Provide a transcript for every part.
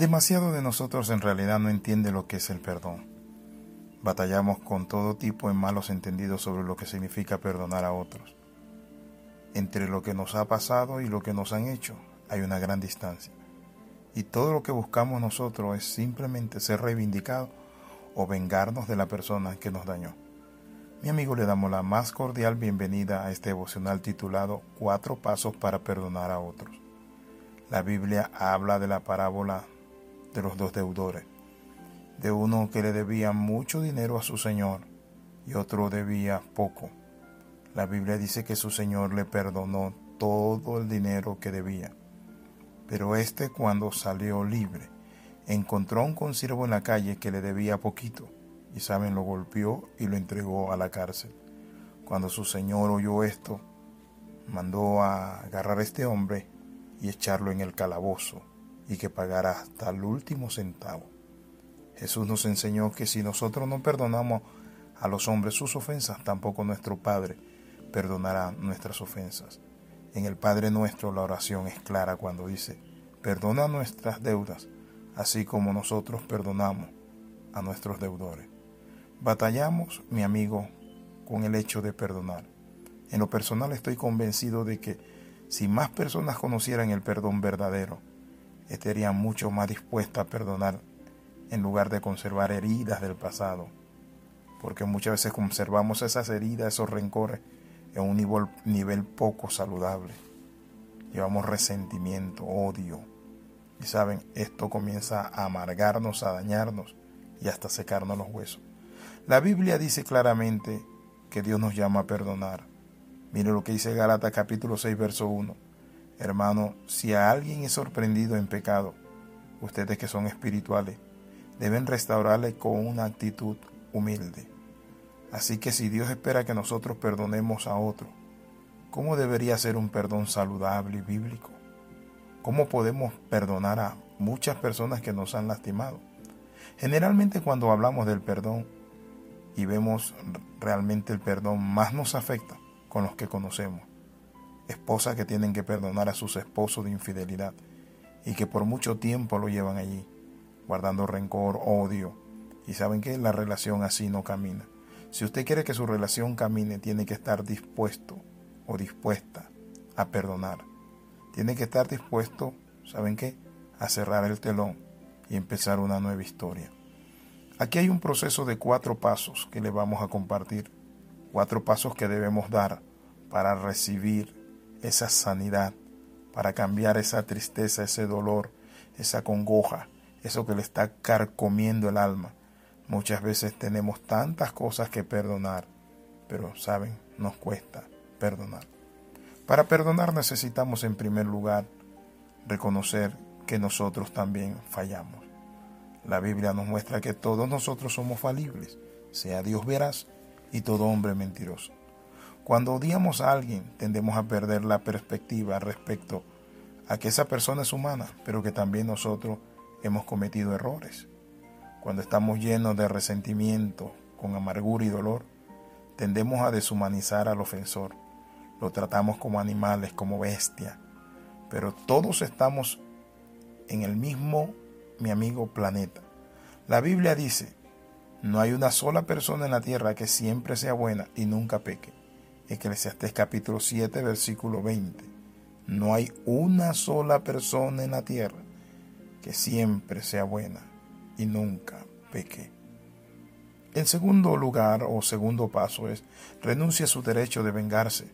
Demasiado de nosotros en realidad no entiende lo que es el perdón. Batallamos con todo tipo de malos entendidos sobre lo que significa perdonar a otros. Entre lo que nos ha pasado y lo que nos han hecho hay una gran distancia. Y todo lo que buscamos nosotros es simplemente ser reivindicados o vengarnos de la persona que nos dañó. Mi amigo le damos la más cordial bienvenida a este devocional titulado Cuatro Pasos para Perdonar a Otros. La Biblia habla de la parábola de los dos deudores, de uno que le debía mucho dinero a su señor y otro debía poco. La Biblia dice que su señor le perdonó todo el dinero que debía, pero este cuando salió libre encontró a un consiervo en la calle que le debía poquito y saben lo golpeó y lo entregó a la cárcel. Cuando su señor oyó esto, mandó a agarrar a este hombre y echarlo en el calabozo y que pagara hasta el último centavo. Jesús nos enseñó que si nosotros no perdonamos a los hombres sus ofensas, tampoco nuestro Padre perdonará nuestras ofensas. En el Padre nuestro la oración es clara cuando dice, perdona nuestras deudas, así como nosotros perdonamos a nuestros deudores. Batallamos, mi amigo, con el hecho de perdonar. En lo personal estoy convencido de que si más personas conocieran el perdón verdadero, estaría mucho más dispuesta a perdonar en lugar de conservar heridas del pasado. Porque muchas veces conservamos esas heridas, esos rencores, en un nivel, nivel poco saludable. Llevamos resentimiento, odio. Y saben, esto comienza a amargarnos, a dañarnos y hasta secarnos los huesos. La Biblia dice claramente que Dios nos llama a perdonar. Mire lo que dice Galata capítulo 6, verso 1 Hermano, si a alguien es sorprendido en pecado, ustedes que son espirituales, deben restaurarle con una actitud humilde. Así que si Dios espera que nosotros perdonemos a otro, ¿cómo debería ser un perdón saludable y bíblico? ¿Cómo podemos perdonar a muchas personas que nos han lastimado? Generalmente cuando hablamos del perdón y vemos realmente el perdón, más nos afecta con los que conocemos esposas que tienen que perdonar a sus esposos de infidelidad y que por mucho tiempo lo llevan allí, guardando rencor, odio. Y saben que la relación así no camina. Si usted quiere que su relación camine, tiene que estar dispuesto o dispuesta a perdonar. Tiene que estar dispuesto, ¿saben qué? A cerrar el telón y empezar una nueva historia. Aquí hay un proceso de cuatro pasos que le vamos a compartir. Cuatro pasos que debemos dar para recibir esa sanidad, para cambiar esa tristeza, ese dolor, esa congoja, eso que le está carcomiendo el alma. Muchas veces tenemos tantas cosas que perdonar, pero saben, nos cuesta perdonar. Para perdonar necesitamos en primer lugar reconocer que nosotros también fallamos. La Biblia nos muestra que todos nosotros somos falibles, sea Dios veraz y todo hombre mentiroso. Cuando odiamos a alguien, tendemos a perder la perspectiva respecto a que esa persona es humana, pero que también nosotros hemos cometido errores. Cuando estamos llenos de resentimiento, con amargura y dolor, tendemos a deshumanizar al ofensor. Lo tratamos como animales, como bestia. Pero todos estamos en el mismo, mi amigo, planeta. La Biblia dice, no hay una sola persona en la tierra que siempre sea buena y nunca peque. Eclesiastés capítulo 7, versículo 20. No hay una sola persona en la tierra que siempre sea buena y nunca peque. El segundo lugar o segundo paso es renuncia a su derecho de vengarse.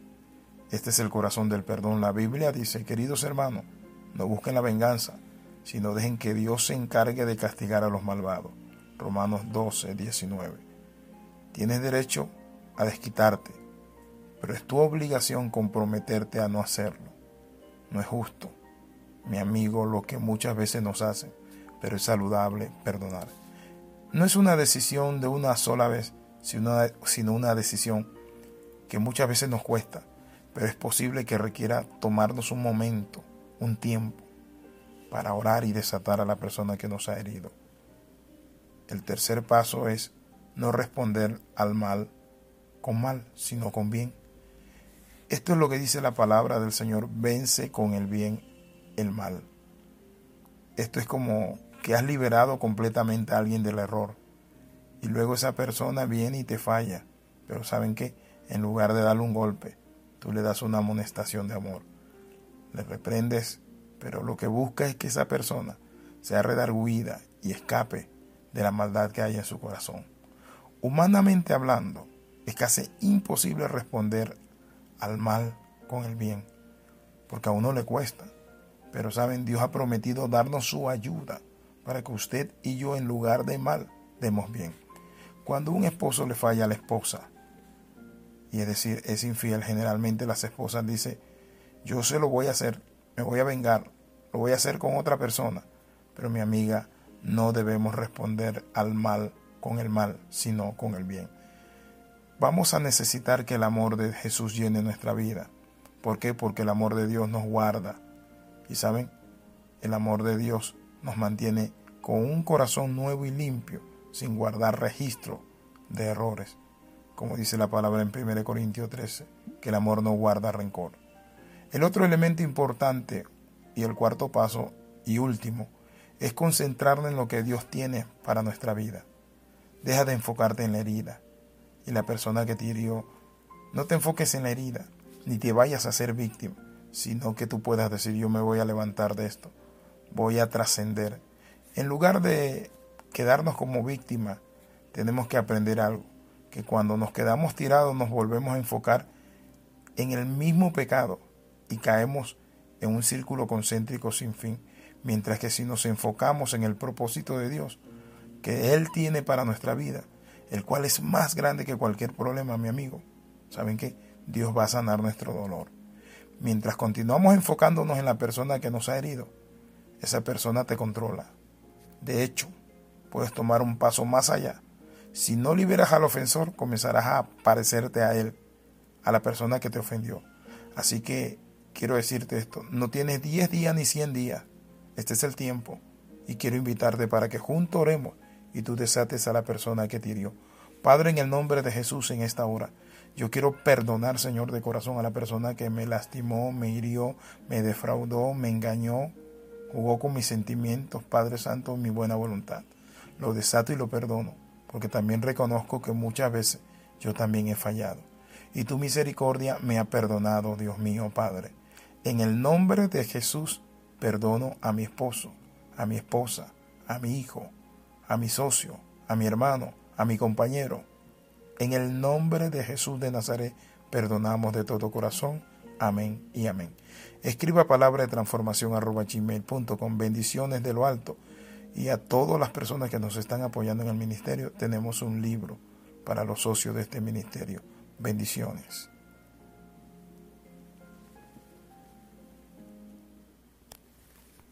Este es el corazón del perdón. La Biblia dice, queridos hermanos, no busquen la venganza, sino dejen que Dios se encargue de castigar a los malvados. Romanos 12, 19. Tienes derecho a desquitarte, pero es tu obligación comprometerte a no hacerlo. No es justo, mi amigo, lo que muchas veces nos hacen, pero es saludable perdonar. No es una decisión de una sola vez, sino una decisión que muchas veces nos cuesta, pero es posible que requiera tomarnos un momento, un tiempo, para orar y desatar a la persona que nos ha herido. El tercer paso es no responder al mal con mal, sino con bien. Esto es lo que dice la palabra del Señor, vence con el bien el mal. Esto es como que has liberado completamente a alguien del error. Y luego esa persona viene y te falla. Pero ¿saben qué? En lugar de darle un golpe, tú le das una amonestación de amor. Le reprendes, pero lo que busca es que esa persona sea redarguida y escape de la maldad que hay en su corazón. Humanamente hablando, es casi imposible responder al mal con el bien, porque a uno le cuesta. Pero saben, Dios ha prometido darnos su ayuda para que usted y yo en lugar de mal demos bien. Cuando un esposo le falla a la esposa, y es decir, es infiel, generalmente las esposas dicen, yo se lo voy a hacer, me voy a vengar, lo voy a hacer con otra persona, pero mi amiga, no debemos responder al mal con el mal, sino con el bien. Vamos a necesitar que el amor de Jesús llene nuestra vida. ¿Por qué? Porque el amor de Dios nos guarda. Y saben, el amor de Dios nos mantiene con un corazón nuevo y limpio, sin guardar registro de errores. Como dice la palabra en 1 Corintios 13, que el amor no guarda rencor. El otro elemento importante y el cuarto paso y último es concentrarnos en lo que Dios tiene para nuestra vida. Deja de enfocarte en la herida y la persona que te hirió. No te enfoques en la herida, ni te vayas a ser víctima, sino que tú puedas decir yo me voy a levantar de esto, voy a trascender. En lugar de quedarnos como víctima, tenemos que aprender algo, que cuando nos quedamos tirados nos volvemos a enfocar en el mismo pecado y caemos en un círculo concéntrico sin fin Mientras que si nos enfocamos en el propósito de Dios que Él tiene para nuestra vida, el cual es más grande que cualquier problema, mi amigo, ¿saben qué? Dios va a sanar nuestro dolor. Mientras continuamos enfocándonos en la persona que nos ha herido, esa persona te controla. De hecho, puedes tomar un paso más allá. Si no liberas al ofensor, comenzarás a parecerte a él, a la persona que te ofendió. Así que quiero decirte esto, no tienes 10 días ni 100 días este es el tiempo y quiero invitarte para que juntos oremos y tú desates a la persona que te hirió. Padre, en el nombre de Jesús en esta hora, yo quiero perdonar, Señor, de corazón a la persona que me lastimó, me hirió, me defraudó, me engañó, jugó con mis sentimientos, Padre Santo, mi buena voluntad. Lo desato y lo perdono, porque también reconozco que muchas veces yo también he fallado. Y tu misericordia me ha perdonado, Dios mío, Padre. En el nombre de Jesús Perdono a mi esposo, a mi esposa, a mi hijo, a mi socio, a mi hermano, a mi compañero. En el nombre de Jesús de Nazaret, perdonamos de todo corazón. Amén y amén. Escriba palabra de transformación arroba gmail.com. Bendiciones de lo alto. Y a todas las personas que nos están apoyando en el ministerio, tenemos un libro para los socios de este ministerio. Bendiciones.